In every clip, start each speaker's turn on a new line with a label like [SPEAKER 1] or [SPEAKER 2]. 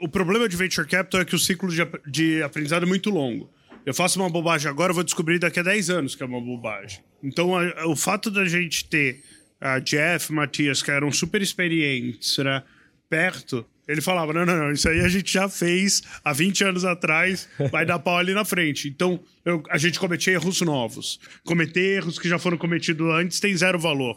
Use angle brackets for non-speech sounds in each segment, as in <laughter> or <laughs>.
[SPEAKER 1] o problema de venture capital é que o ciclo de, de aprendizado é muito longo. Eu faço uma bobagem agora, vou descobrir daqui a 10 anos que é uma bobagem. Então, a, o fato da gente ter a Jeff, Matias, que eram super experientes, né, perto, ele falava: não, não, não, isso aí a gente já fez há 20 anos atrás, vai dar pau ali na frente. Então, eu, a gente cometia erros novos. Cometer erros que já foram cometidos antes tem zero valor.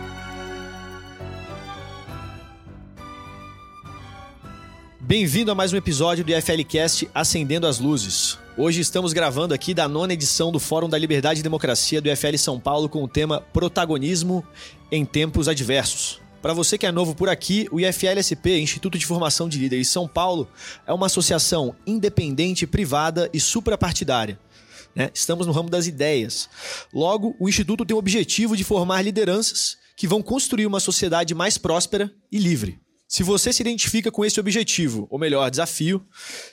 [SPEAKER 2] Bem-vindo a mais um episódio do IFLcast Acendendo as Luzes. Hoje estamos gravando aqui da nona edição do Fórum da Liberdade e Democracia do IFL São Paulo com o tema Protagonismo em Tempos Adversos. Para você que é novo por aqui, o IFLSP, Instituto de Formação de Líderes São Paulo, é uma associação independente, privada e suprapartidária. Né? Estamos no ramo das ideias. Logo, o Instituto tem o objetivo de formar lideranças que vão construir uma sociedade mais próspera e livre. Se você se identifica com esse objetivo, ou melhor, desafio,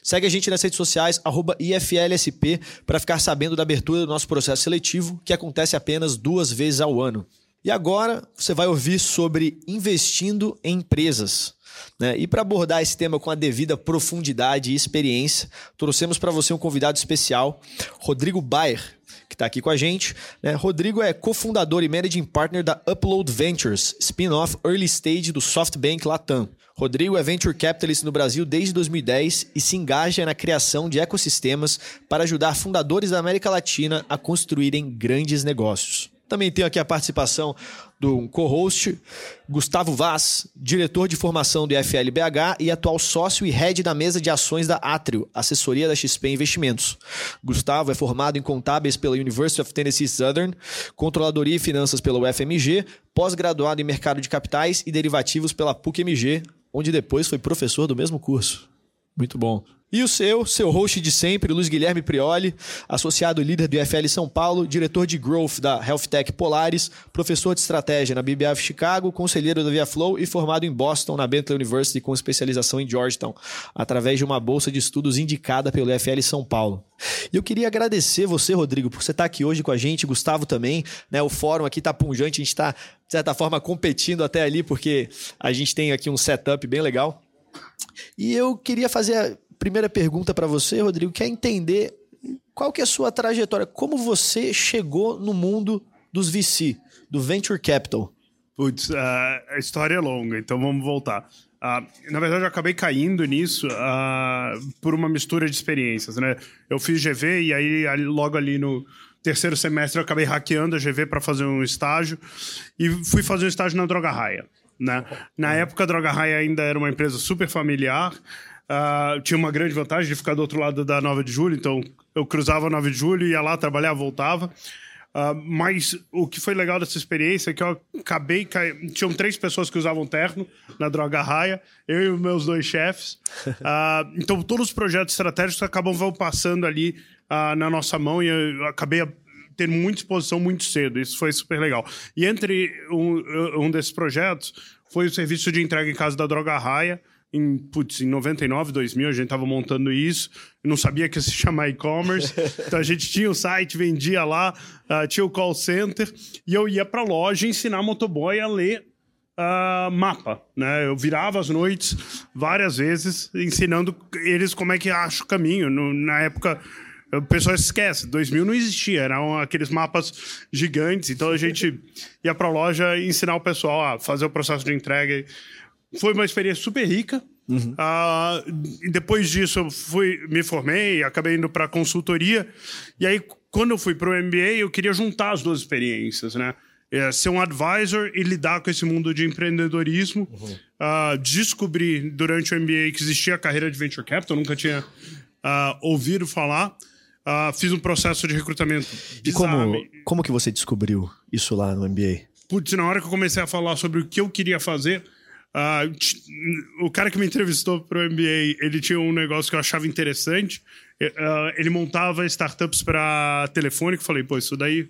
[SPEAKER 2] segue a gente nas redes sociais, IFLSP, para ficar sabendo da abertura do nosso processo seletivo, que acontece apenas duas vezes ao ano. E agora você vai ouvir sobre investindo em empresas. Né? E para abordar esse tema com a devida profundidade e experiência, trouxemos para você um convidado especial, Rodrigo Bayer, que está aqui com a gente. Né? Rodrigo é cofundador e managing partner da Upload Ventures, spin-off early stage do SoftBank Latam. Rodrigo é venture capitalist no Brasil desde 2010 e se engaja na criação de ecossistemas para ajudar fundadores da América Latina a construírem grandes negócios. Também tenho aqui a participação do co-host Gustavo Vaz, diretor de formação do IFLBH e atual sócio e head da mesa de ações da Atrio, assessoria da XP Investimentos. Gustavo é formado em contábeis pela University of Tennessee Southern, controladoria e finanças pela UFMG, pós-graduado em mercado de capitais e derivativos pela PUC-MG, onde depois foi professor do mesmo curso. Muito bom. E o seu, seu host de sempre, Luiz Guilherme Prioli, associado líder do IFL São Paulo, diretor de Growth da Health Tech Polaris, professor de estratégia na BBF Chicago, conselheiro da ViaFlow e formado em Boston na Bentley University com especialização em Georgetown, através de uma bolsa de estudos indicada pelo IFL São Paulo. E eu queria agradecer você, Rodrigo, por você estar aqui hoje com a gente, Gustavo também, né? O fórum aqui está punjante, a gente está, de certa forma, competindo até ali, porque a gente tem aqui um setup bem legal. E eu queria fazer primeira pergunta para você, Rodrigo, que é entender qual que é a sua trajetória, como você chegou no mundo dos VC, do Venture Capital.
[SPEAKER 1] Putz, uh, a história é longa, então vamos voltar. Uh, na verdade, eu acabei caindo nisso uh, por uma mistura de experiências, né? Eu fiz GV e aí logo ali no terceiro semestre eu acabei hackeando a GV para fazer um estágio e fui fazer um estágio na Droga Raia, né? Na época a Droga Raia ainda era uma empresa super familiar, Uh, tinha uma grande vantagem de ficar do outro lado da 9 de julho, então eu cruzava a 9 de julho, ia lá trabalhar, voltava. Uh, mas o que foi legal dessa experiência é que eu acabei. Ca... Tinham três pessoas que usavam terno na Droga Raia, eu e meus dois chefes. Uh, <laughs> então, todos os projetos estratégicos acabam vão passando ali na nossa mão e eu acabei tendo muita exposição muito cedo. Isso foi super legal. E entre um, um desses projetos foi o serviço de entrega em casa da Droga Raia em, putz, em 99, 2000, a gente estava montando isso, não sabia que ia se chamar e-commerce, <laughs> então a gente tinha o site, vendia lá, uh, tinha o call center, e eu ia para a loja ensinar motoboy a ler uh, mapa, né? Eu virava as noites várias vezes ensinando eles como é que acha o caminho. No, na época, o pessoal esquece, 2000 não existia, eram aqueles mapas gigantes, então a gente <laughs> ia para a loja ensinar o pessoal a fazer o processo de entrega foi uma experiência super rica. Uhum. Uh, depois disso, eu fui, me formei, acabei indo para consultoria. E aí, quando eu fui para o MBA, eu queria juntar as duas experiências, né? É, ser um advisor e lidar com esse mundo de empreendedorismo. Uhum. Uh, descobri durante o MBA que existia a carreira de venture capital, nunca tinha uh, ouvido falar. Uh, fiz um processo de recrutamento.
[SPEAKER 2] E como, como que você descobriu isso lá no MBA?
[SPEAKER 1] Putz, na hora que eu comecei a falar sobre o que eu queria fazer, uh, o cara que me entrevistou para o MBA, ele tinha um negócio que eu achava interessante. Uh, ele montava startups para telefone, que falei, pô, isso daí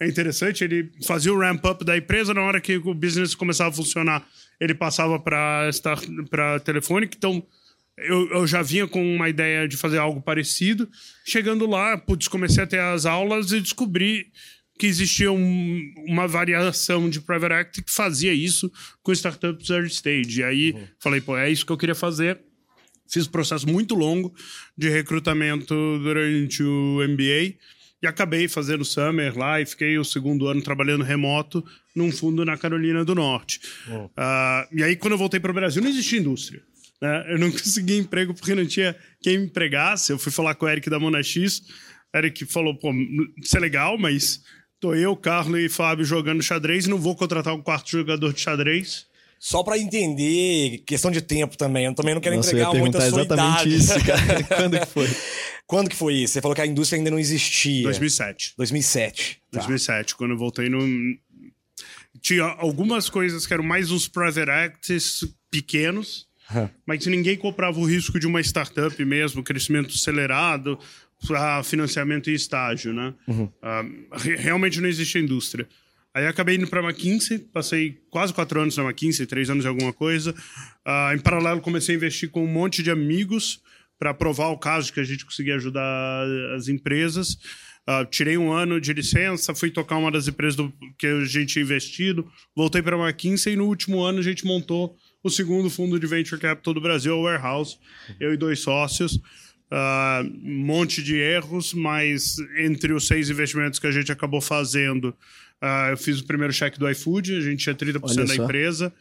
[SPEAKER 1] é interessante. Ele fazia o ramp-up da empresa, na hora que o business começava a funcionar, ele passava para telefone. Então, eu, eu, já vinha com uma ideia de fazer algo parecido. Chegando lá, putz, comecei a ter as aulas e descobri que existia um, uma variação de private equity que fazia isso com startups early stage. E aí uhum. falei, pô, é isso que eu queria fazer. Fiz um processo muito longo de recrutamento durante o MBA e acabei fazendo summer lá e fiquei o segundo ano trabalhando remoto num fundo na Carolina do Norte. Uhum. Uh, e aí, quando eu voltei para o Brasil, não existia indústria. Né? Eu não <laughs> consegui emprego porque não tinha quem me empregasse. Eu fui falar com o Eric da Monax. Eric falou: pô, isso é legal, mas tô eu, Carlos e Fábio jogando xadrez e não vou contratar um quarto jogador de xadrez.
[SPEAKER 3] Só para entender, questão de tempo também. Eu também não quero Nossa, entregar muito a sua
[SPEAKER 2] exatamente
[SPEAKER 3] idade.
[SPEAKER 2] isso, cara. <laughs> Quando que foi?
[SPEAKER 3] Quando que foi isso? Você falou que a indústria ainda não existia.
[SPEAKER 1] 2007.
[SPEAKER 3] 2007.
[SPEAKER 1] Tá. 2007, quando eu voltei no... Tinha algumas coisas que eram mais uns private acts pequenos, mas ninguém comprava o risco de uma startup mesmo, crescimento acelerado, para financiamento e estágio, né? Uhum. Uh, realmente não existe indústria. Aí acabei indo para a McKinsey, passei quase quatro anos na McKinsey, três anos em alguma coisa. Uh, em paralelo, comecei a investir com um monte de amigos para provar o caso de que a gente conseguia ajudar as empresas. Uh, tirei um ano de licença, fui tocar uma das empresas do, que a gente tinha investido, voltei para a McKinsey e no último ano a gente montou o segundo fundo de venture capital do Brasil, o Warehouse, eu e dois sócios. Uh, um monte de erros, mas entre os seis investimentos que a gente acabou fazendo, uh, eu fiz o primeiro cheque do iFood, a gente tinha 30% da empresa.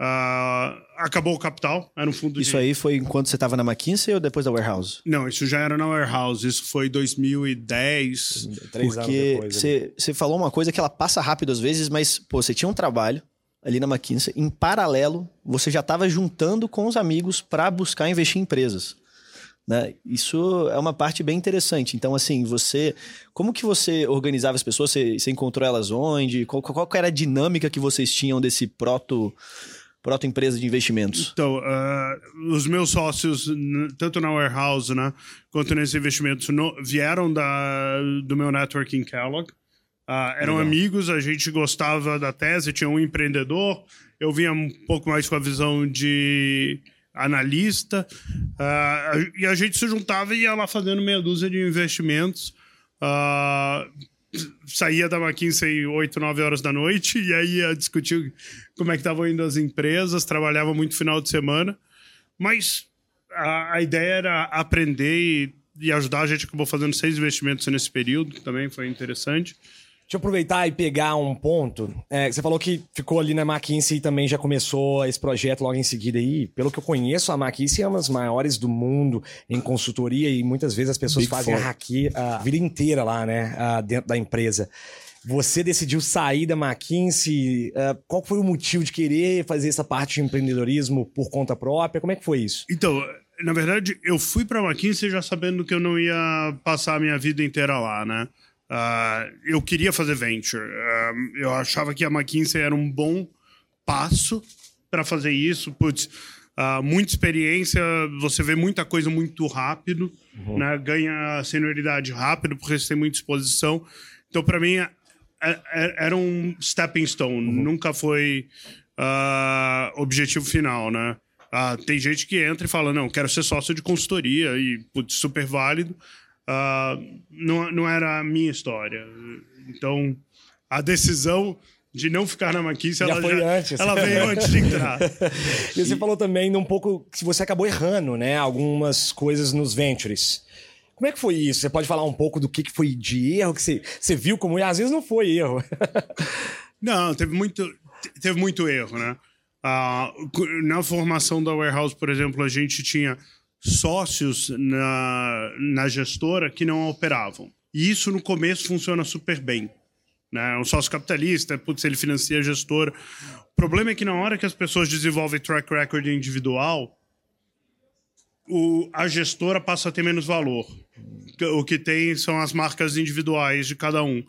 [SPEAKER 1] Uh, acabou o capital, era um fundo
[SPEAKER 2] Isso
[SPEAKER 1] de...
[SPEAKER 2] aí foi enquanto você estava na McKinsey ou depois da Warehouse?
[SPEAKER 1] Não, isso já era na Warehouse, isso foi 2010.
[SPEAKER 2] Três Porque você falou uma coisa que ela passa rápido às vezes, mas pô, você tinha um trabalho, ali na McKinsey, em paralelo, você já estava juntando com os amigos para buscar investir em empresas. Né? Isso é uma parte bem interessante. Então, assim, você. Como que você organizava as pessoas? Você, você encontrou elas onde? Qual, qual era a dinâmica que vocês tinham desse proto. Proto empresa de investimentos?
[SPEAKER 1] Então, uh, os meus sócios, tanto na Warehouse né, quanto nesses investimentos, no, vieram da, do meu network em Kellogg. Uh, eram Legal. amigos, a gente gostava da tese, tinha um empreendedor. Eu vinha um pouco mais com a visão de analista. Uh, e a gente se juntava e ia lá fazendo meia dúzia de investimentos. Uh, saía da McKinsey 8, 9 horas da noite e aí ia discutir como é que estavam indo as empresas, trabalhava muito final de semana. Mas a, a ideia era aprender e, e ajudar. A gente acabou fazendo seis investimentos nesse período, que também foi interessante.
[SPEAKER 3] Deixa eu aproveitar e pegar um ponto. É, você falou que ficou ali na McKinsey e também já começou esse projeto logo em seguida aí. Pelo que eu conheço, a McKinsey é uma das maiores do mundo em consultoria e muitas vezes as pessoas Big fazem a, haki, a vida inteira lá, né? dentro da empresa. Você decidiu sair da McKinsey. Uh, qual foi o motivo de querer fazer essa parte de empreendedorismo por conta própria? Como é que foi isso?
[SPEAKER 1] Então, na verdade, eu fui para a McKinsey já sabendo que eu não ia passar a minha vida inteira lá, né? Uh, eu queria fazer venture. Uh, eu achava que a McKinsey era um bom passo para fazer isso. Putz, uh, muita experiência, você vê muita coisa muito rápido, uhum. né? ganha senioridade rápido, porque você tem muita exposição. Então, para mim, é, é, era um stepping stone, uhum. nunca foi objetivo final, né? tem gente que entra e fala, não, quero ser sócio de consultoria, e putz, super válido. Uh, não, não era a minha história. Então, a decisão de não ficar na
[SPEAKER 3] já
[SPEAKER 1] ela,
[SPEAKER 3] foi
[SPEAKER 1] já,
[SPEAKER 3] antes.
[SPEAKER 1] ela veio antes de entrar. <laughs>
[SPEAKER 3] e você falou também um pouco que você acabou errando, né? Algumas coisas nos ventures. Como é que foi isso? Você pode falar um pouco do que, que foi de erro que você, você viu como às vezes não foi erro. <laughs>
[SPEAKER 1] não, teve muito, teve muito erro, né? Uh, na formação da Warehouse, por exemplo, a gente tinha sócios na, na gestora que não operavam. E isso no começo funciona super bem. Né? Um sócio capitalista, putz, ele financia a gestora. O problema é que na hora que as pessoas desenvolvem track record individual, o, a gestora passa a ter menos valor. O que tem são as marcas individuais de cada um.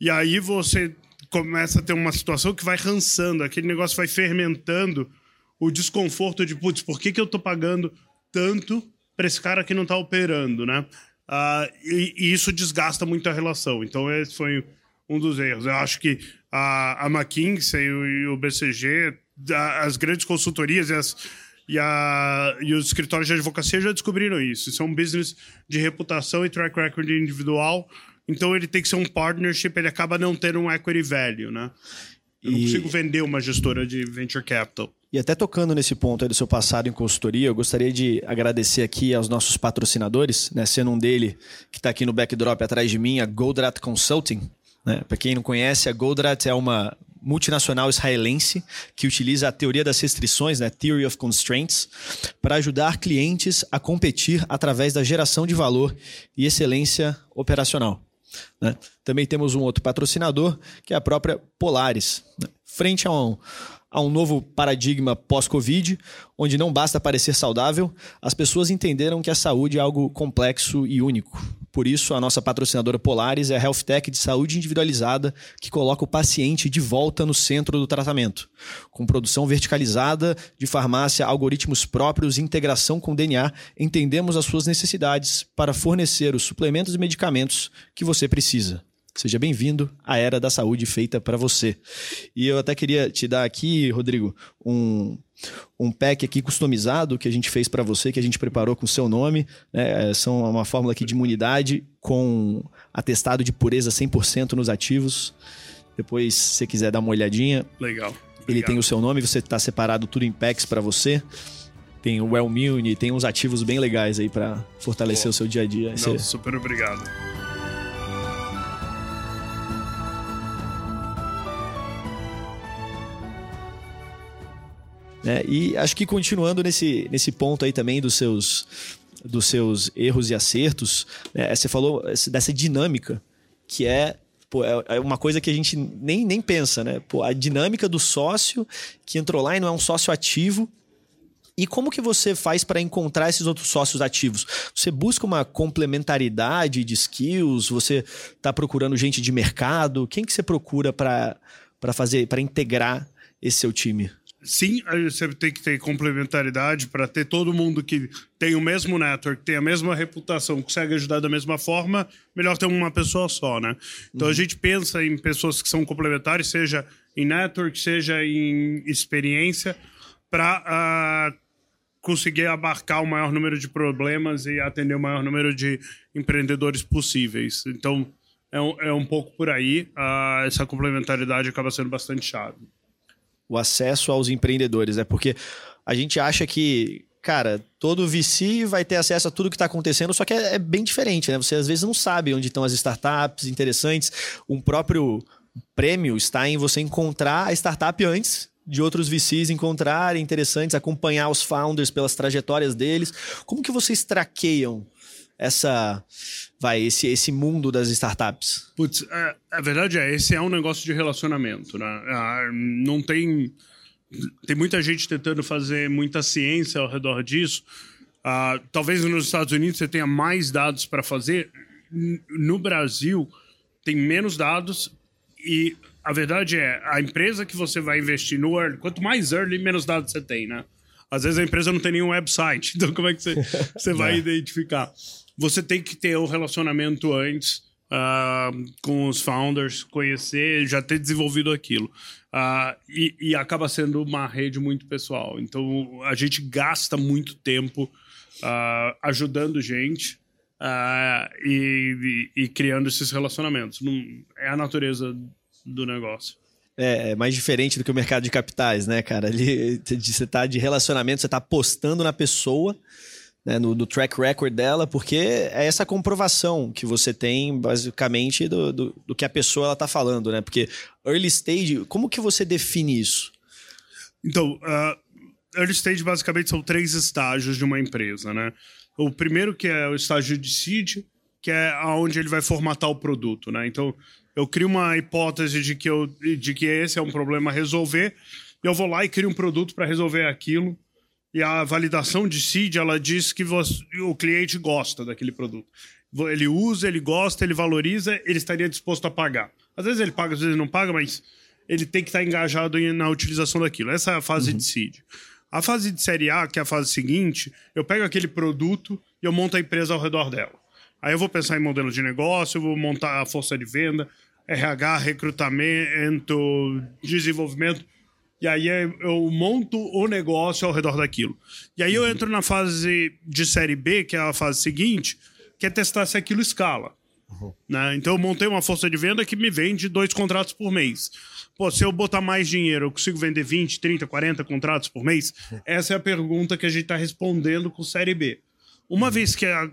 [SPEAKER 1] E aí você começa a ter uma situação que vai rançando, aquele negócio vai fermentando o desconforto de, putz, por que, que eu tô pagando tanto para esse cara que não tá operando, né? Uh, e, e, isso desgasta muito a relação. Então, esse foi um dos erros. Eu acho que a, a McKinsey e o BCG, as grandes consultorias e, as, e, a, e os escritórios de advocacia já descobriram isso. Isso é um business de reputação e track record individual. Então, ele tem que ser um partnership, ele acaba não tendo um equity value, né? Eu não consigo vender uma gestora de venture capital.
[SPEAKER 2] E até tocando nesse ponto do seu passado em consultoria, eu gostaria de agradecer aqui aos nossos patrocinadores, né, sendo um dele que está aqui no backdrop atrás de mim, a Goldrat Consulting. Né? Para quem não conhece, a Goldrat é uma multinacional israelense que utiliza a teoria das restrições, né, Theory of Constraints, para ajudar clientes a competir através da geração de valor e excelência operacional. Né? Também temos um outro patrocinador, que é a própria Polaris. Né? Frente a um, a um novo paradigma pós-Covid, onde não basta parecer saudável, as pessoas entenderam que a saúde é algo complexo e único. Por isso, a nossa patrocinadora Polaris é a Health Tech de saúde individualizada que coloca o paciente de volta no centro do tratamento. Com produção verticalizada de farmácia, algoritmos próprios e integração com DNA, entendemos as suas necessidades para fornecer os suplementos e medicamentos que você precisa. Seja bem-vindo à Era da Saúde feita para você. E eu até queria te dar aqui, Rodrigo, um, um pack aqui customizado que a gente fez para você, que a gente preparou com seu nome. Né? São uma fórmula aqui de imunidade com atestado de pureza 100% nos ativos. Depois, se você quiser dar uma olhadinha.
[SPEAKER 1] Legal.
[SPEAKER 2] Ele tem o seu nome, você está separado tudo em packs para você. Tem o Wellmune, tem uns ativos bem legais aí para fortalecer Pô. o seu dia a dia.
[SPEAKER 1] Não, você... Super obrigado.
[SPEAKER 2] Né? E acho que continuando nesse, nesse ponto aí também dos seus, dos seus erros e acertos, né? você falou dessa dinâmica que é Pô, é, é uma coisa que a gente nem, nem pensa, né? Pô, a dinâmica do sócio que entrou lá e não é um sócio ativo. E como que você faz para encontrar esses outros sócios ativos? Você busca uma complementaridade de skills? Você está procurando gente de mercado? Quem que você procura para fazer, para integrar esse seu time?
[SPEAKER 1] Sim, você tem que ter complementaridade para ter todo mundo que tem o mesmo network, tem a mesma reputação, consegue ajudar da mesma forma, melhor ter uma pessoa só, né? Então uhum. a gente pensa em pessoas que são complementares, seja em network, seja em experiência, para uh, ah, conseguir abarcar o maior número de problemas e atender o maior número de empreendedores possíveis. Então é um, é um pouco por aí, uh, essa complementaridade acaba sendo bastante chave
[SPEAKER 2] o acesso aos empreendedores, né? Porque a gente acha que, cara, todo VC vai ter acesso a tudo que está acontecendo, só que é, é, bem diferente, né? Você às vezes não sabe onde estão as startups interessantes. Um próprio prêmio está em você encontrar a startup antes de outros VCs encontrarem interessantes, acompanhar os founders pelas trajetórias deles. Como que vocês traqueiam essa vai esse esse mundo das startups?
[SPEAKER 1] Putz, é, a verdade é esse é um negócio de relacionamento, né? Ah, não tem tem muita gente tentando fazer muita ciência ao redor disso. Uh, talvez nos Estados Unidos você tenha mais dados para fazer. No Brasil tem menos dados e a verdade é a empresa que você vai investir no early, quanto mais early, menos dados você tem, né? Às vezes a empresa não tem nenhum website, <laughs> então como é que você, você vai <laughs> é. identificar? Você tem que ter o um relacionamento antes uh, com os founders, conhecer, já ter desenvolvido aquilo. Uh, e, e, acaba sendo uma rede muito pessoal. Então a gente gasta muito tempo uh, ajudando gente. E, e, e, criando esses relacionamentos. Não, é a natureza do negócio.
[SPEAKER 2] É, é, mais diferente do que o mercado de capitais, né, cara? Ali você tá de relacionamento, você tá apostando na pessoa né, no, no, track record dela, porque é essa comprovação que você tem, basicamente, do, do, do que a pessoa está falando, né? Porque early stage, como que você define isso?
[SPEAKER 1] Então, uh, early stage basicamente são três estágios de uma empresa, né? O primeiro que é o estágio de seed, que é onde ele vai formatar o produto, né? Então, eu crio uma hipótese de que, eu, de que esse é um problema a resolver, e eu vou lá e crio um produto para resolver aquilo, e a validação de seed, ela diz que você, o cliente gosta daquele produto. Ele usa, ele gosta, ele valoriza, ele estaria disposto a pagar. Às vezes ele paga, às vezes não paga, mas ele tem que estar engajado na utilização daquilo. Essa é a fase uhum. de seed. A fase de série A, que é a fase seguinte, eu pego aquele produto e eu monto a empresa ao redor dela. Aí eu vou pensar em modelo de negócio, eu vou montar a força de venda, RH, recrutamento, desenvolvimento. E aí eu monto o negócio ao redor daquilo. E aí eu uhum. entro na fase de série B, que é a fase seguinte, que é testar se aquilo escala. Uhum. Né? Então eu montei uma força de venda que me vende dois contratos por mês. Pô, se eu botar mais dinheiro, eu consigo vender 20, 30, 40 contratos por mês? Essa é a pergunta que a gente está respondendo com série B. Uma vez que, a,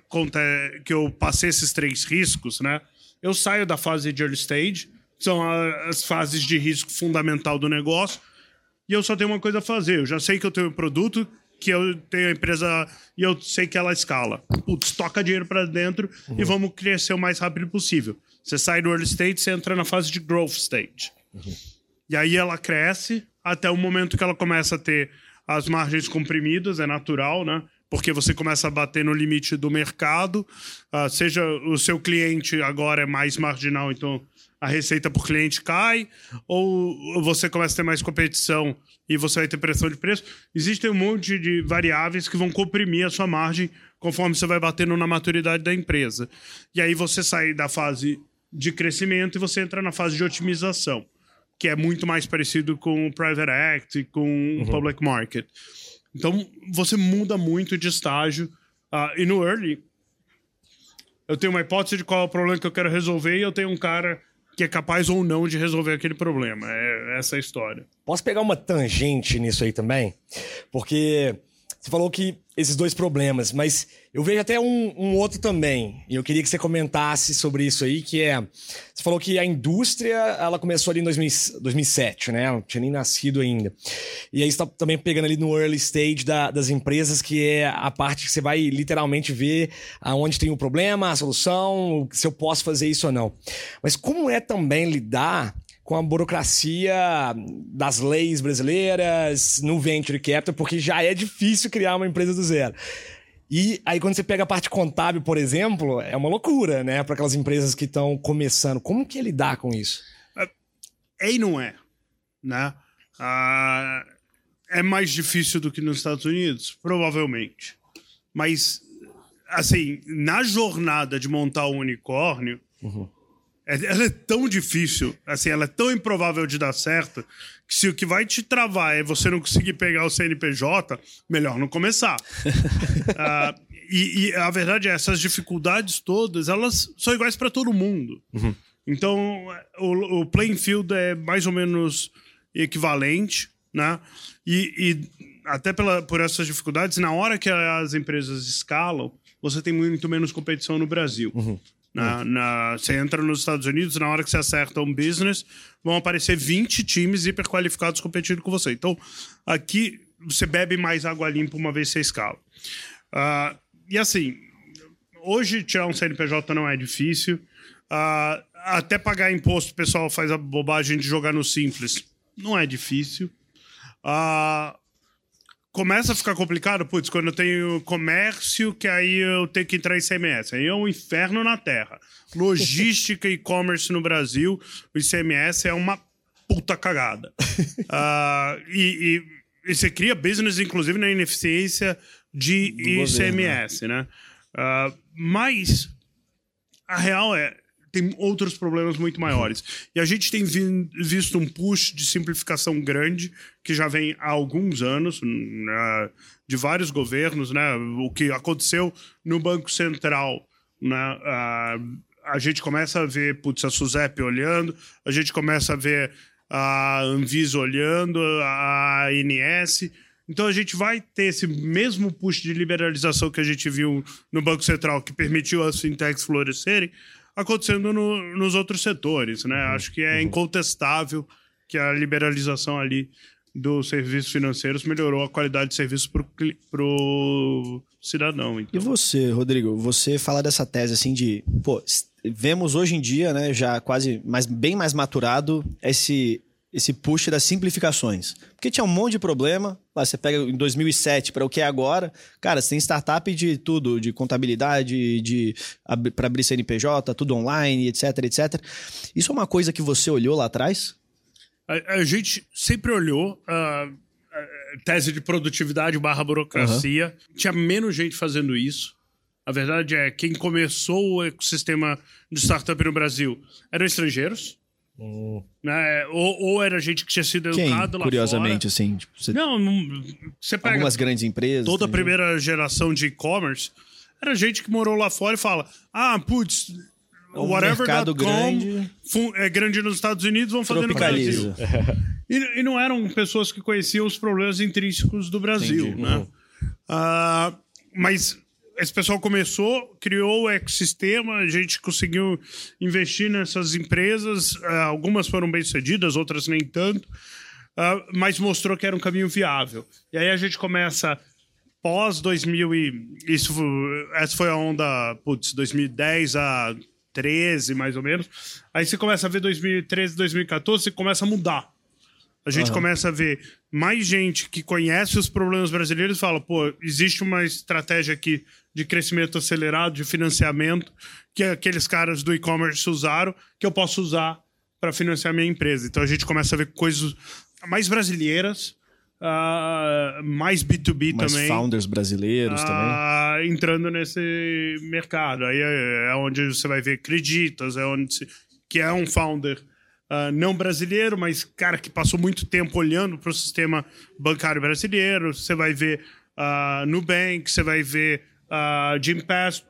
[SPEAKER 1] que eu passei esses três riscos, né? Eu saio da fase de early stage, que são as fases de risco fundamental do negócio, e eu só tenho uma coisa a fazer. Eu já sei que eu tenho um produto, que eu tenho a empresa e eu sei que ela escala. Putz, toca dinheiro para dentro uhum. e vamos crescer o mais rápido possível. Você sai do early stage, você entra na fase de growth stage. Uhum. E aí ela cresce até o momento que ela começa a ter as margens comprimidas, é natural, né? porque você começa a bater no limite do mercado, uh, seja o seu cliente agora é mais marginal, então a receita por cliente cai, ou você começa a ter mais competição e você vai ter pressão de preço. Existem um monte de variáveis que vão comprimir a sua margem conforme você vai batendo na maturidade da empresa. E aí você sai da fase de crescimento e você entra na fase de otimização, que é muito mais parecido com o Private Act, com o uhum. Public Market. Então, você muda muito de estágio. Uh, e no early, eu tenho uma hipótese de qual é o problema que eu quero resolver e eu tenho um cara que é capaz ou não de resolver aquele problema. É essa a história.
[SPEAKER 3] Posso pegar uma tangente nisso aí também? Porque você falou que esses dois problemas, mas eu vejo até um, um, outro também. E eu queria que você comentasse sobre isso aí, que é... Você falou que a indústria, ela começou ali em 2000, 2007, né? Não tinha nem nascido ainda. E aí você tá também pegando ali no early stage da, das empresas, que é a parte que você vai literalmente ver aonde tem o problema, a solução, se eu posso fazer isso ou não. Mas como é também lidar com a burocracia das leis brasileiras no venture capital, porque já é difícil criar uma empresa do zero. E aí, quando você pega a parte contábil, por exemplo, é uma loucura, né? Para aquelas empresas que estão começando. Como que é lidar com isso?
[SPEAKER 1] É, é e não é, né? Ah, é mais difícil do que nos Estados Unidos? Provavelmente. Mas, assim, na jornada de montar um unicórnio, uhum. É, ela é tão difícil, assim, ela é tão improvável de dar certo, que se o que vai te travar é você não conseguir pegar o CNPJ, melhor não começar. uh, <laughs> e, e, a verdade é, essas dificuldades todas, elas são iguais para todo mundo. Uhum. Então, o, o playing field é mais ou menos equivalente, né? E, e até pela, por essas dificuldades, na hora que as empresas escalam, você tem muito menos competição no Brasil. Uhum. Na, na, você entra nos Estados Unidos, na hora que você acerta um business, vão aparecer 20 times hiperqualificados competindo com você. Então, aqui você bebe mais água limpa uma vez você escala. Uh, e assim, hoje tirar um CNPJ não é difícil. Uh, até pagar imposto, o pessoal faz a bobagem de jogar no simples. Não é difícil. Uh, começa a ficar complicado, putz, quando eu tenho comércio, que aí eu tenho que entrar em CMS. Aí é um inferno na Terra. Logística e e-commerce no Brasil, o ICMS é uma puta cagada. uh, <laughs> e, e, e, você cria business, inclusive, na ineficiência de Do ICMS, governo. né? Uh, mas a real é, tem outros problemas muito maiores. E a gente tem vi visto um push de simplificação grande, que já vem há alguns anos, né, de vários governos. Né? O que aconteceu no Banco Central. Né? a gente começa a ver putz, a SUSEP olhando, a gente começa a ver a Anvisa olhando, a ANS. Então a gente vai ter esse mesmo push de liberalização que a gente viu no Banco Central, que permitiu as fintechs florescerem, acontecendo no, nos outros setores, né? Uhum. Acho que é uhum. incontestável que a liberalização ali dos serviços financeiros melhorou a qualidade de serviço para o cidadão.
[SPEAKER 2] Então. E você, Rodrigo, você fala dessa tese assim de, pô, vemos hoje em dia, né, já quase mais, bem mais maturado esse esse push das simplificações. Porque tinha um monte de problema. Lá, você pega em 2007 para o que é agora. Cara, você tem startup de tudo, de contabilidade, de para abrir CNPJ, tudo online, etc, etc. Isso é uma coisa que você olhou lá atrás?
[SPEAKER 1] A, a gente sempre olhou a, tese de produtividade barra burocracia. Uhum. Tinha menos gente fazendo isso. A verdade é, quem começou o ecossistema de startup no Brasil eram estrangeiros. Hum. Né? Ou, ou, era gente que tinha sido
[SPEAKER 2] Quem,
[SPEAKER 1] educado
[SPEAKER 2] lá curiosamente,
[SPEAKER 1] fora.
[SPEAKER 2] assim? Tipo,
[SPEAKER 1] você... Não, não, você pega...
[SPEAKER 2] Algumas grandes empresas.
[SPEAKER 1] Toda a primeira geração de e-commerce era gente que morou lá fora e fala ah, putz,
[SPEAKER 2] é um whatever.com
[SPEAKER 1] é grande nos Estados Unidos, vão fazer no Brasil. e, e, não eram pessoas que conheciam os problemas intrínsecos do Brasil, Entendi. né? Uhum. Uh, mas esse pessoal começou, criou o ecossistema, a gente conseguiu investir nessas empresas. Uh, algumas foram bem sucedidas, outras nem tanto, uh, mas mostrou que era um caminho viável. E aí a gente começa pós 2000 e isso essa foi a onda, putz, 2010 a 13 mais ou menos. Aí você começa a ver 2013, 2014, você começa a mudar. A gente uhum. começa a ver mais gente que conhece os problemas brasileiros e fala: pô, existe uma estratégia aqui de crescimento acelerado, de financiamento, que aqueles caras do e-commerce usaram, que eu posso usar para financiar minha empresa. Então a gente começa a ver coisas mais brasileiras, uh, mais B2B
[SPEAKER 2] mais
[SPEAKER 1] também.
[SPEAKER 2] founders brasileiros uh, também.
[SPEAKER 1] Entrando nesse mercado. Aí é, é onde você vai ver Creditas, é onde se, que é um founder uh, não brasileiro, mas cara que passou muito tempo olhando para o sistema bancário brasileiro. Você vai ver uh, Nubank, você vai ver uh, Jim Pass.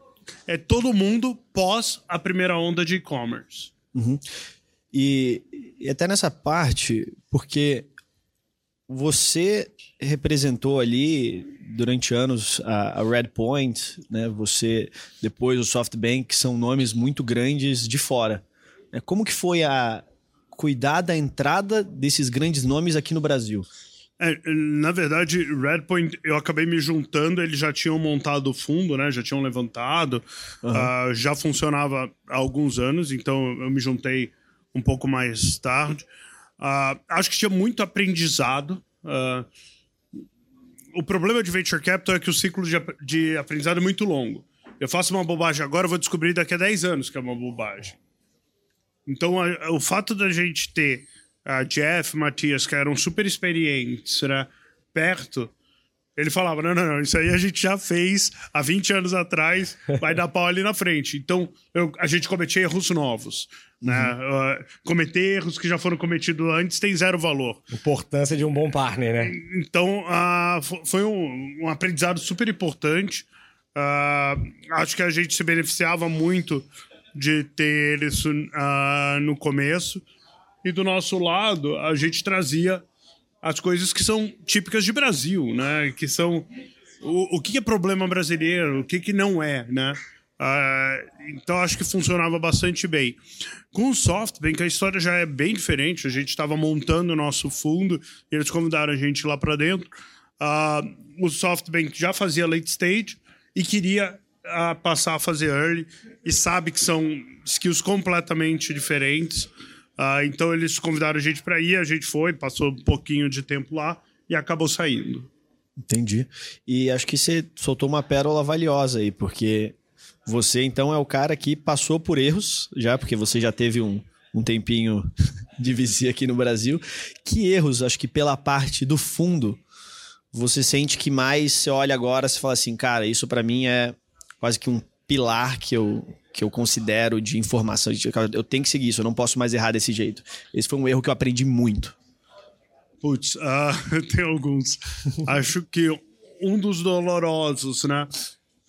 [SPEAKER 1] É todo mundo pós a primeira onda de e-commerce.
[SPEAKER 2] Uhum. E, e até nessa parte, porque você representou ali durante anos a, a Redpoint, né? Você depois o SoftBank são nomes muito grandes de fora. Né? Como que foi a, cuidar da entrada desses grandes nomes aqui no Brasil?
[SPEAKER 1] É, na verdade, Redpoint, eu acabei me juntando, eles já tinham montado o fundo, né? Já tinham levantado, uhum. uh, já funcionava há alguns anos, então eu me juntei um pouco mais tarde. Uh, acho que tinha muito aprendizado. Uh, o problema de venture capital é que o ciclo de, de aprendizado é muito longo. Eu faço uma bobagem agora, vou descobrir daqui a 10 anos que é uma bobagem. Então, a, o fato da gente ter a Jeff, Matias, que eram super experientes, né, perto, ele falava: não, não, não, isso aí a gente já fez há 20 anos atrás, vai dar pau ali na frente. Então, eu, a gente cometia erros novos. Né? Uhum. Uh, cometer erros que já foram cometidos antes tem zero valor.
[SPEAKER 3] Importância de um bom partner, né?
[SPEAKER 1] Então, uh, foi um, um, aprendizado super importante. Uh, acho que a gente se beneficiava muito de ter isso uh, no começo. E do nosso lado, a gente trazia as coisas que são típicas de Brasil, né? Que são o, o que é problema brasileiro, o que, que não é, né? Uh, então acho que funcionava bastante bem. Com o SoftBank a história já é bem diferente. A gente estava montando o nosso fundo eles convidaram a gente lá para dentro. Uh, o SoftBank já fazia late stage e queria a passar a fazer early e sabe que são skills completamente diferentes. Uh, então eles convidaram a gente para ir, a gente foi, passou um pouquinho de tempo lá e acabou saindo.
[SPEAKER 2] Entendi. E acho que você soltou uma pérola valiosa aí, porque você então é o cara que passou por erros, já porque você já teve um, um tempinho <laughs> de VC aqui no Brasil. Que erros, acho que pela parte do fundo, você sente que mais você olha agora e fala assim, cara, isso para mim é quase que um pilar que eu, que eu considero de informação. Eu tenho que seguir isso, eu não posso mais errar desse jeito. Esse foi um erro que eu aprendi muito.
[SPEAKER 1] Putz, uh, <laughs> tem alguns. Acho que um dos dolorosos, né?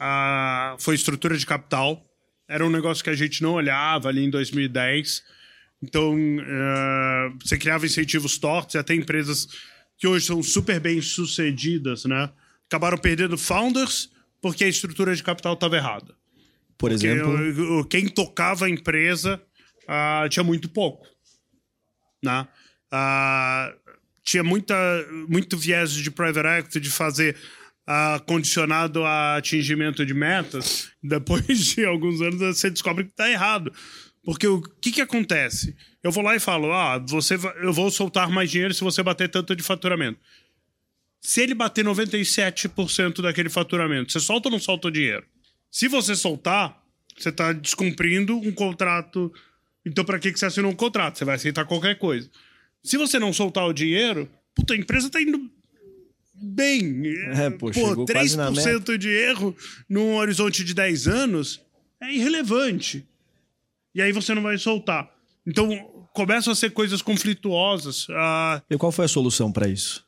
[SPEAKER 1] Uh, foi estrutura de capital. Era um negócio que a gente não olhava ali em 2010. Então, uh, você criava incentivos tortos e até empresas que hoje são super bem sucedidas, né? Acabaram perdendo founders porque a estrutura de capital estava errada.
[SPEAKER 2] Por porque exemplo?
[SPEAKER 1] quem tocava a empresa uh, tinha muito pouco. Né? Uh, tinha muita, muito viés de private equity de fazer uh, condicionado a atingimento de metas. <laughs> Depois de alguns anos você descobre que está errado. Porque o que, que acontece? Eu vou lá e falo: ah, você eu vou soltar mais dinheiro se você bater tanto de faturamento. Se ele bater 97% daquele faturamento, você solta ou não solta o dinheiro? Se você soltar, você está descumprindo um contrato. Então, para que, que você assinou um contrato? Você vai aceitar qualquer coisa. Se você não soltar o dinheiro, puta, a empresa está indo bem.
[SPEAKER 2] É, pô, na
[SPEAKER 1] 3% de erro num horizonte de 10 anos é irrelevante. E aí você não vai soltar. Então, começam a ser coisas conflituosas. Ah,
[SPEAKER 2] E qual foi a solução pra isso?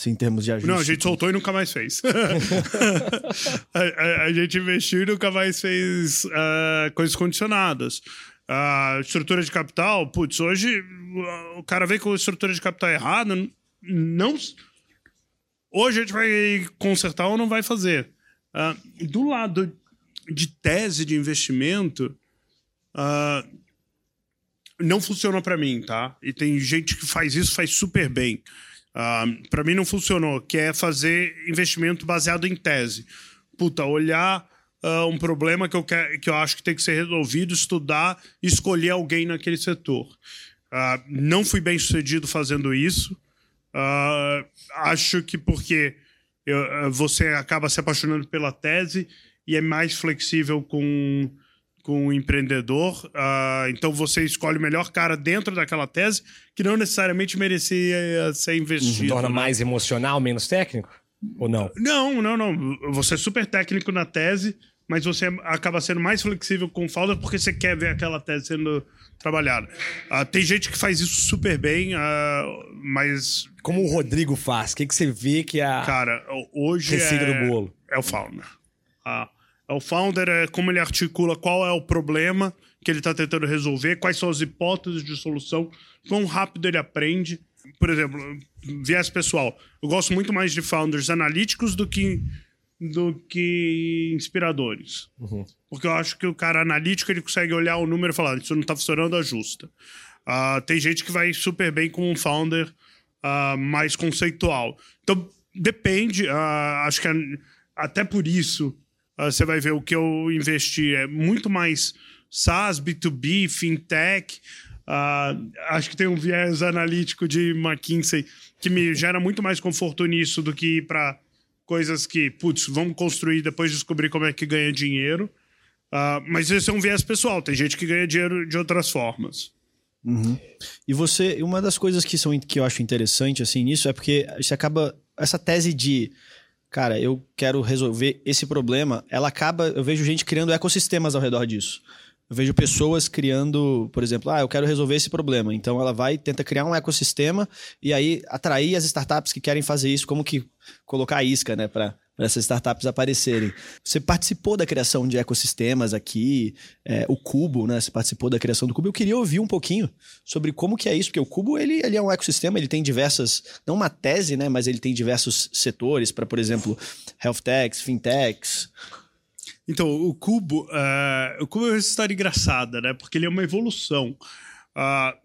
[SPEAKER 2] Assim, em termos de ajuste.
[SPEAKER 1] não, a gente soltou e nunca mais fez. <laughs> a, a- a gente investiu e nunca mais fez ah, coisas condicionadas. A estrutura de capital, putz, hoje ah, o cara vem com a estrutura de capital errada, não. Hoje a gente vai consertar ou não vai fazer. Ah, do lado de tese de investimento, não funciona pra mim, tá? E tem gente que faz isso, faz super bem. Ah, para mim não funcionou, que é fazer investimento baseado em tese. Puta, olhar ah, um problema que eu, quero, que eu acho que tem que ser resolvido, estudar e escolher alguém naquele setor. Ah, não fui bem sucedido fazendo isso. Acho que porque eu- você acaba se apaixonando pela tese e é mais flexível com, com o empreendedor. Ah, então você escolhe o melhor cara dentro daquela tese que não necessariamente merecia ser investido.
[SPEAKER 3] Torna
[SPEAKER 1] né?
[SPEAKER 3] mais emocional, menos técnico? Ou não?
[SPEAKER 1] Não, não, não. Você é super técnico na tese, mas você acaba sendo mais flexível com o founder porque você quer ver aquela tese sendo trabalhada. Ah, tem gente que faz isso super bem, ah, mas,
[SPEAKER 3] Como o Rodrigo faz? O que, que você vê que a
[SPEAKER 1] cara, hoje
[SPEAKER 3] receita
[SPEAKER 1] é,
[SPEAKER 3] do bolo?
[SPEAKER 1] é o founder. Ah, o founder, é como ele articula qual é o problema que ele está tentando resolver, quais são as hipóteses de solução, quão rápido ele aprende. Por exemplo, viés pessoal. Eu gosto muito mais de founders analíticos do que, do que inspiradores. Porque eu acho que o cara analítico ele consegue olhar o número e falar: isso não está funcionando, ajusta. Ah, tem gente que vai super bem com um founder ah, mais conceitual. Então, depende. ah, acho que a- até por isso você vai ver o que eu investi é muito mais SaaS, B2B, fintech. Ah, acho que tem um viés analítico de McKinsey que me gera muito mais conforto nisso do que ir para coisas que, putz, vamos construir depois descobrir como é que ganha dinheiro. Ah, mas esse é um viés pessoal. Tem gente que ganha dinheiro de outras formas.
[SPEAKER 2] E você, uma das coisas que, são, que eu acho interessante assim nisso é porque você acaba essa tese de cara, eu quero resolver esse problema, ela acaba, eu vejo gente criando ecossistemas ao redor disso. Eu vejo pessoas criando, por exemplo, ah, eu quero resolver esse problema. Então ela vai tenta criar um ecossistema e aí atrair as startups que querem fazer isso, como que colocar a isca, né, para essas startups aparecerem. Você participou da criação de ecossistemas aqui, é, o Cubo, né? Você participou da criação do Cubo. Eu queria ouvir um pouquinho sobre como que é isso, porque o Cubo ele, ele é um ecossistema, ele tem diversas, não uma tese, né? Mas ele tem diversos setores para, por exemplo, health techs, fintechs.
[SPEAKER 1] Então, o Cubo, eh, o Cubo é uma história engraçada, né? Porque ele é uma evolução. Ah,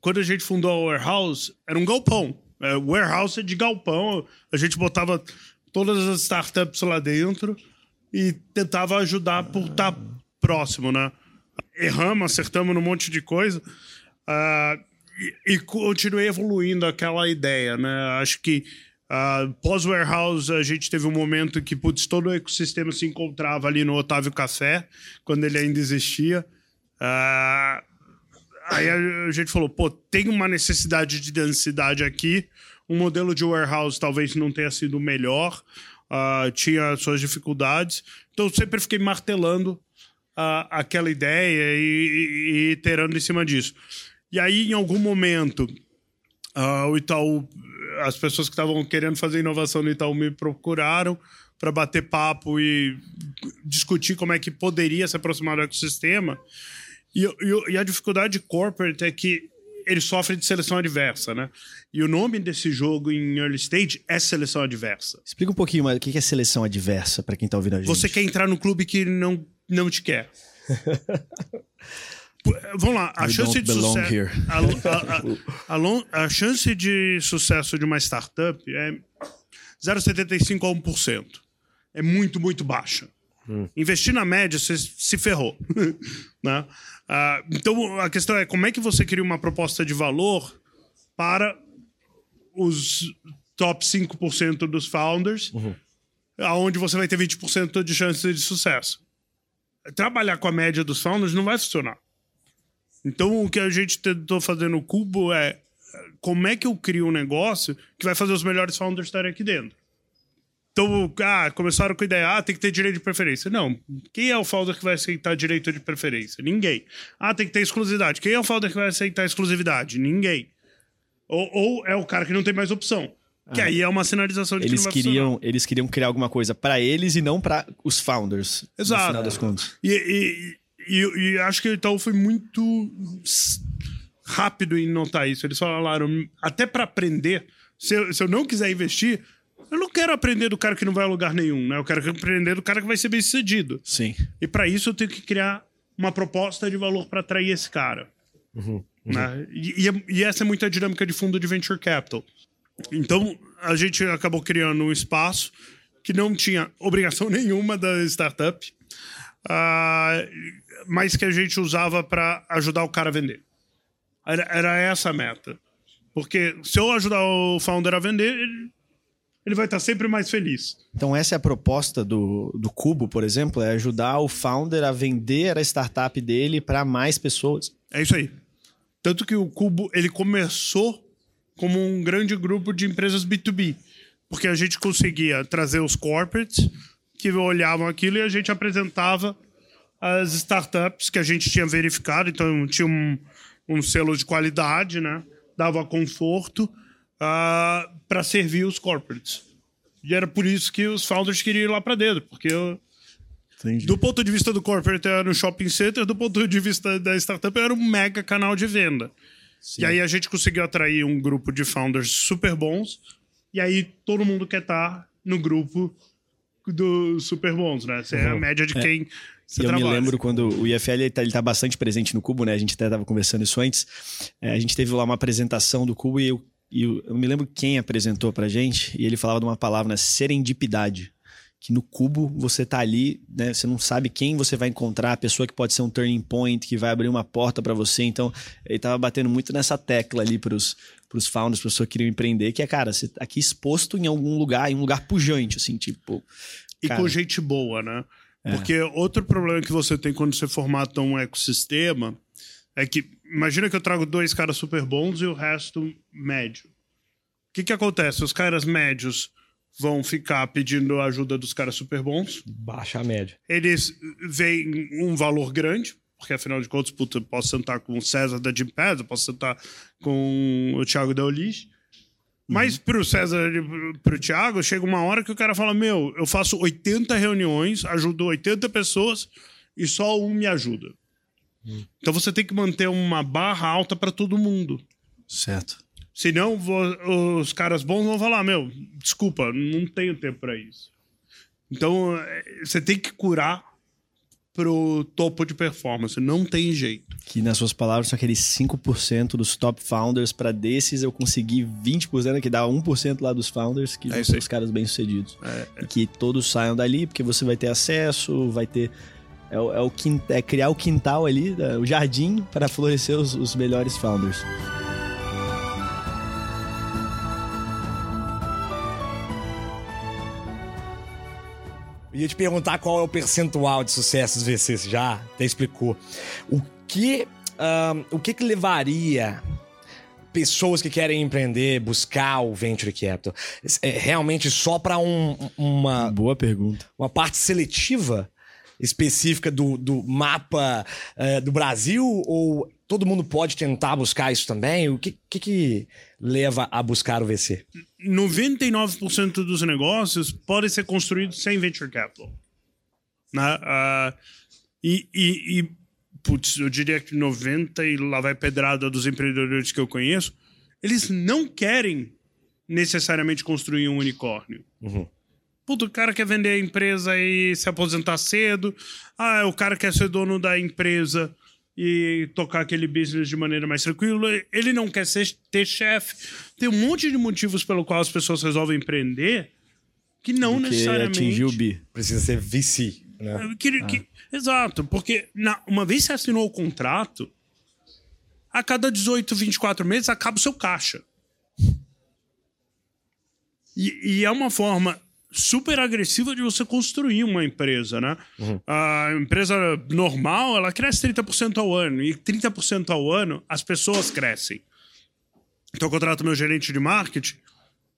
[SPEAKER 1] quando a gente fundou a Warehouse, era um galpão. Eh, warehouse é de galpão. A gente botava todas as startups lá dentro e tentava ajudar por estar próximo, né? Erramos, acertamos num monte de coisa. Ah, e, e continuei evoluindo aquela ideia, né? Acho que ah, pós-warehouse a gente teve um momento que putz, todo o ecossistema se encontrava ali no Otávio Café, quando ele ainda existia. Ah, aí a gente falou, pô, tem uma necessidade de densidade aqui. O modelo de warehouse talvez não tenha sido o melhor, ah, tinha suas dificuldades. Então sempre fiquei martelando ah, aquela ideia e, e, e iterando em cima disso. E aí, em algum momento, ah, o Itaú, as pessoas que estavam querendo fazer inovação no Itaú me procuraram para bater papo e discutir como é que poderia se aproximar do ecossistema. E, e- e a dificuldade de corporate é que ele sofre de seleção adversa, né? E o nome desse jogo em early stage é seleção adversa.
[SPEAKER 2] Explica um pouquinho mais o que é seleção adversa para quem tá ouvindo a gente.
[SPEAKER 1] Você quer entrar no clube que não, não te quer. <laughs> Vamos lá, a chance de sucesso. A, a- a- a chance de sucesso de uma startup é 0,75 a 1%. É muito, muito baixa. Investir na média, você se ferrou. <laughs> né? Ah, então, a questão é como é que você cria uma proposta de valor para os top 5% dos founders, aonde você vai ter 20% de chance de sucesso. Trabalhar com a média dos founders não vai funcionar. Então, o que a gente tentou fazer no Cubo é como é que eu crio um negócio que vai fazer os melhores founders estarem aqui dentro. Então, ah, começaram com a ideia, ah, tem que ter direito de preferência. Não, quem é o founder que vai aceitar direito de preferência? Ninguém. Ah, tem que ter exclusividade. Quem é o founder que vai aceitar exclusividade? Ninguém. Ou, ou é o cara que não tem mais opção. Que aí é uma sinalização de
[SPEAKER 2] Eles
[SPEAKER 1] que
[SPEAKER 2] queriam, eles queriam criar alguma coisa pra eles e não pra os founders. No
[SPEAKER 1] Exato.
[SPEAKER 2] final das contas.
[SPEAKER 1] E, e, e, e acho que o Itaú foi muito rápido em notar isso. Eles falaram, até para aprender, se eu, se eu não quiser investir, eu não quero aprender do cara que não vai a lugar nenhum, né? Eu quero aprender do cara que vai ser bem sucedido.
[SPEAKER 2] Sim.
[SPEAKER 1] E para isso eu tenho que criar uma proposta de valor para atrair esse cara. Né? E, e- e essa é muito a dinâmica de fundo de venture capital. Então a gente acabou criando um espaço que não tinha obrigação <laughs> nenhuma da startup, ah, mas que a gente usava para ajudar o cara a vender. Era, era essa a meta. Porque se eu ajudar o founder a vender, ele, ele vai estar sempre mais feliz.
[SPEAKER 2] Então essa é a proposta do, do Cubo, por exemplo, é ajudar o founder a vender a startup dele para mais pessoas.
[SPEAKER 1] É isso aí. Tanto que o Cubo ele começou como um grande grupo de empresas B2B, porque a gente conseguia trazer os corporates que olhavam aquilo e a gente apresentava as startups que a gente tinha verificado, então tinha um, um selo de qualidade, né? Dava conforto para servir os corporates. E era por isso que os founders queriam ir lá para dentro, porque eu, do ponto de vista do corporate, era um shopping center. Do ponto de vista da startup, era um mega canal de venda. E aí a gente conseguiu atrair um grupo de founders super bons. E aí todo mundo quer estar no grupo dos super bons, né? Essa é a média de quem você
[SPEAKER 2] eu
[SPEAKER 1] trabalha.
[SPEAKER 2] me lembro quando o IFL ele tá, ele tá bastante presente no Cubo, né? A gente até estava conversando isso antes. É, a gente teve lá uma apresentação do Cubo e eu, e eu, eu me lembro quem apresentou pra gente e ele falava de uma palavra? Serendipidade. Que no Cubo você tá ali, né? Você não sabe quem você vai encontrar, a pessoa que pode ser um turning point, que vai abrir uma porta pra você. Então, ele tava batendo muito nessa tecla ali pros, pros founders, as pessoas que queriam empreender, que é, cara, você tá aqui exposto em algum lugar, em um lugar pujante, assim, tipo.
[SPEAKER 1] E
[SPEAKER 2] cara,
[SPEAKER 1] com gente boa, né? Porque outro problema que você tem quando você formata um ecossistema é que, imagina que eu trago dois caras super bons e o resto médio. O que, que acontece? Os caras médios vão ficar pedindo a ajuda dos caras super bons.
[SPEAKER 3] Baixa a média.
[SPEAKER 1] Eles veem um valor grande, porque afinal de contas, puta, eu posso sentar com o César da Gimpass, eu posso sentar com o Thiago da Olis. Mas pro César e pro Thiago, chega uma hora que o cara fala: Meu, eu faço 80 reuniões, ajudo 80 pessoas e só um me ajuda. Então você tem que manter uma barra alta para todo mundo.
[SPEAKER 2] Certo.
[SPEAKER 1] Senão vo- os caras bons vão falar: Meu, desculpa, não tenho tempo para isso. Então eh, você tem que curar pro topo de performance, não tem jeito.
[SPEAKER 2] Que nas suas palavras são aqueles 5% dos top founders, para desses eu conseguir 20%, que dá 1% lá dos founders, que
[SPEAKER 1] É aí.
[SPEAKER 2] os caras bem-sucedidos.
[SPEAKER 1] É,
[SPEAKER 2] E que todos saiam dali, porque você vai ter acesso, vai ter. É, o- é o é criar o quintal ali, né, o jardim, para florescer os, os melhores founders.
[SPEAKER 3] Eu ia te perguntar qual é o percentual de sucesso dos VCs, já até explicou. O que, ahn, o que, que levaria pessoas que querem empreender, buscar o Venture Capital? É realmente só para um, uma,
[SPEAKER 2] Boa pergunta.
[SPEAKER 3] uma parte seletiva específica do, do mapa eh, do Brasil? Ou todo mundo pode tentar buscar isso também? O que, que, que leva a buscar o VC?
[SPEAKER 1] 99% dos negócios podem ser construídos sem venture capital. Né? Ah, e, e, e, putz, eu diria que 90% e lá vai pedrada dos empreendedores que eu conheço, eles não querem necessariamente construir um unicórnio. Puta, o cara quer vender a empresa e se aposentar cedo. Ah, o cara quer ser dono da empresa e tocar aquele business de maneira mais tranquila. Ele não quer ser, ter chefe. Tem um monte de motivos pelo qual as pessoas resolvem empreender que não
[SPEAKER 2] Porque
[SPEAKER 1] necessariamente.
[SPEAKER 2] atingir o bi.
[SPEAKER 3] Precisa ser VC, né?
[SPEAKER 1] Que, que- Exato, porque na, uma vez você assinou o contrato, a cada 18, 24 meses acaba o seu caixa. E, e é uma forma super agressiva de você construir uma empresa, né? Uhum. A empresa normal, ela cresce 30% ao ano. E 30% ao ano, as pessoas crescem. Então eu contrato meu gerente de marketing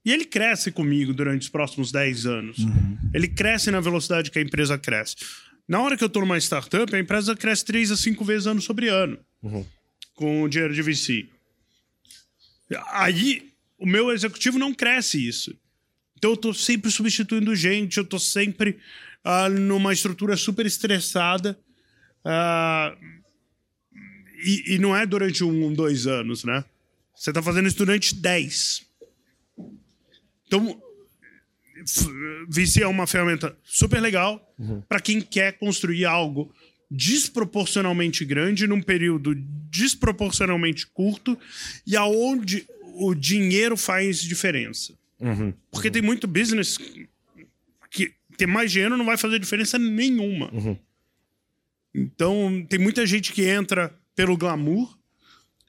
[SPEAKER 1] e ele cresce comigo durante os próximos 10 anos. Uhum. Ele cresce na velocidade que a empresa cresce. Na hora que eu estou numa startup, a empresa cresce 3 a 5 vezes ano sobre ano. Uhum. Com o dinheiro de VC. Aí, o meu executivo não cresce isso. Então eu tô sempre substituindo gente, eu tô sempre uh, numa estrutura super estressada. Uh, e, e, não é durante um, dois anos, né? Você tá fazendo isso durante dez. Então, VC é uma ferramenta super legal uhum. para quem quer construir algo desproporcionalmente grande num período desproporcionalmente curto e aonde o dinheiro faz diferença. Uhum. Porque tem muito business que ter mais dinheiro não vai fazer diferença nenhuma. Uhum. Então, tem muita gente que entra pelo glamour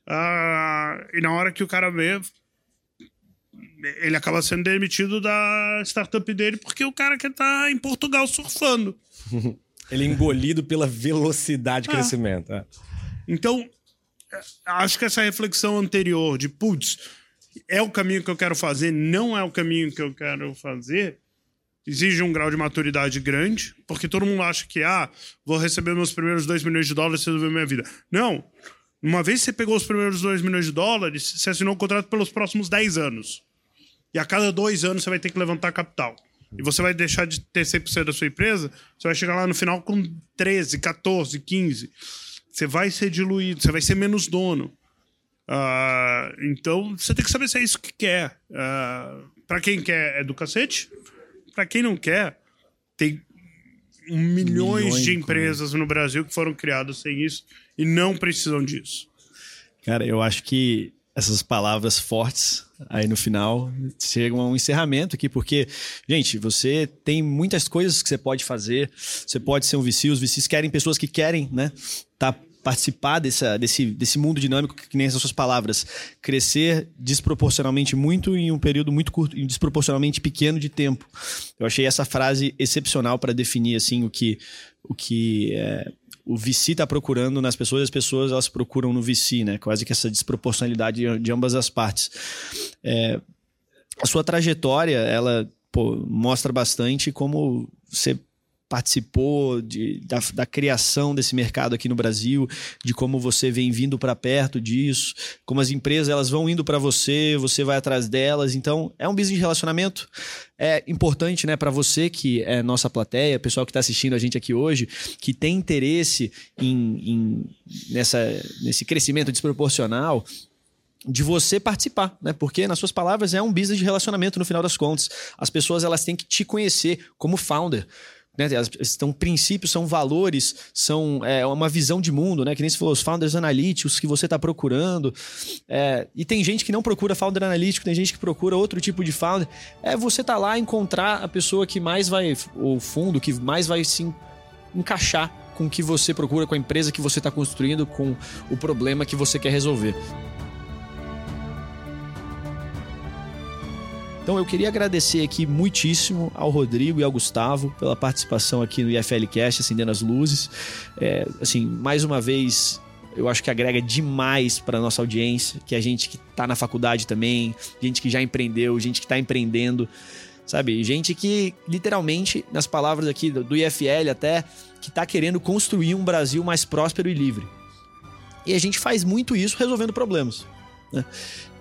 [SPEAKER 1] uh, e na hora que o cara vê, ele acaba sendo demitido da startup dele porque o cara quer estar tá em Portugal surfando. <laughs>
[SPEAKER 3] ele é engolido pela velocidade de é. crescimento. É.
[SPEAKER 1] Então, acho que essa reflexão anterior de, putz, é o caminho que eu quero fazer, não é o caminho que eu quero fazer, exige um grau de maturidade grande, porque todo mundo acha que, ah, vou receber meus primeiros 2 milhões de dólares e resolver minha vida. Não. Uma vez que você pegou os primeiros 2 milhões de dólares, você assinou o um contrato pelos próximos 10 anos. E a cada dois anos você vai ter que levantar capital. E você vai deixar de ter 100% da sua empresa, você vai chegar lá no final com 13, 14, 15. Você vai ser diluído, você vai ser menos dono. Uh, então, você tem que saber se é isso que quer. Uh, ah, para quem quer, é do cacete. Para quem não quer, tem milhões, milhões de empresas no Brasil que foram criadas sem isso e não precisam disso.
[SPEAKER 2] Cara, eu acho que essas palavras fortes aí no final chegam a um encerramento aqui, porque, gente, você tem muitas coisas que você pode fazer. Você pode ser um VC, os VCs querem pessoas que querem, né? Tá participar dessa, desse, desse mundo dinâmico, que nem essas suas palavras, crescer desproporcionalmente muito em um período muito curto, desproporcionalmente pequeno de tempo. Eu achei essa frase excepcional para definir assim o que o que é, o VC está procurando nas pessoas, as pessoas elas procuram no VC, né? Quase que essa desproporcionalidade de, ambas as partes. É, a sua trajetória, ela pô, mostra bastante como você participou de, da, da, criação desse mercado aqui no Brasil, de como você vem vindo para perto disso, como as empresas elas vão indo para você, você vai atrás delas. Então, é um business de relacionamento. É importante, né, para você que é nossa plateia, pessoal que está assistindo a gente aqui hoje, que tem interesse em, em nessa, nesse crescimento desproporcional, de você participar, né? Porque nas suas palavras é um business de relacionamento no final das contas. As pessoas elas têm que te conhecer como founder. Né? São princípios, são valores, são é, uma visão de mundo, né? Que nem se falou, os founders analíticos que você está procurando. É, e tem gente que não procura founder analítico, tem gente que procura outro tipo de founder. É você tá lá encontrar a pessoa que mais vai, o fundo, que mais vai se encaixar com o que você procura, com a empresa que você está construindo, com o problema que você quer resolver. Então eu queria agradecer aqui muitíssimo ao Rodrigo e ao Gustavo pela participação aqui no IFLcast, acendendo as luzes. É, assim, mais uma vez, eu acho que agrega demais para nossa audiência, que é a gente que está na faculdade também, gente que já empreendeu, gente que está empreendendo, sabe? Gente que, literalmente, nas palavras aqui do IFL até, que está querendo construir um Brasil mais próspero e livre. E a gente faz muito isso resolvendo problemas. Né?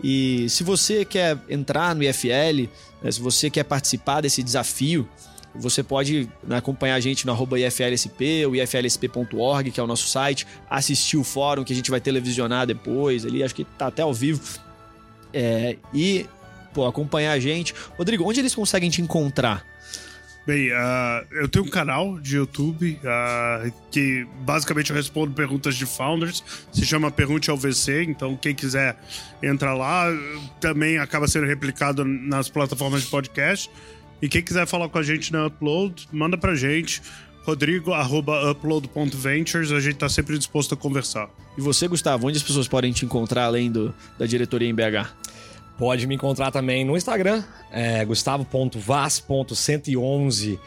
[SPEAKER 2] E se você quer entrar no IFL, né, se você quer participar desse desafio, você pode né, acompanhar a gente no arroba IFLSP, ou iflsp.org, que é o nosso site, assistir o fórum que a gente vai televisionar depois, ali, acho que tá até ao vivo. É, e pô, acompanhar a gente. Rodrigo, onde eles conseguem te encontrar?
[SPEAKER 1] Bem, uh, eu tenho um canal de YouTube uh, que basicamente eu respondo perguntas de founders. Se chama Pergunte ao VC, então quem quiser entrar lá também acaba sendo replicado nas plataformas de podcast. E quem quiser falar com a gente na Upload, manda pra gente. rodrigo.upload.ventures. A gente tá sempre disposto a conversar.
[SPEAKER 2] E você, Gustavo, onde as pessoas podem te encontrar além do, da diretoria em BH?
[SPEAKER 3] Pode me encontrar também no Instagram, é gustavo.vas.111.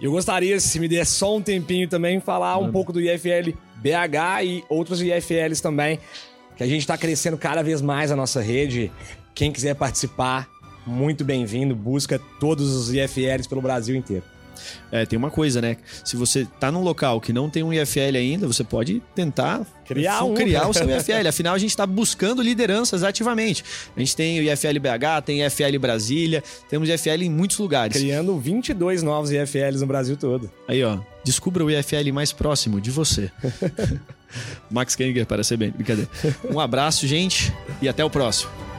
[SPEAKER 3] Eu gostaria, se me der só um tempinho também, falar um pouco do IFL BH e outros IFLs também, que a gente está crescendo cada vez mais a nossa rede. Quem quiser participar, muito bem-vindo. Busca todos os IFLs pelo Brasil inteiro.
[SPEAKER 2] É, tem uma coisa, né? Se você tá num local que não tem um IFL ainda, você pode tentar
[SPEAKER 3] Criar um.
[SPEAKER 2] criar o <laughs> seu IFL. Afinal, a gente está buscando lideranças ativamente. A gente tem o IFL BH, tem IFL Brasília, temos IFL em muitos lugares.
[SPEAKER 3] Criando 22 novos IFLs no Brasil todo.
[SPEAKER 2] Aí, ó, descubra o IFL mais próximo de você. <laughs> Max Kenninger para ser bem, brincadeira. Um abraço, gente, e até o próximo.